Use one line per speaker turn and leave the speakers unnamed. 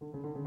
you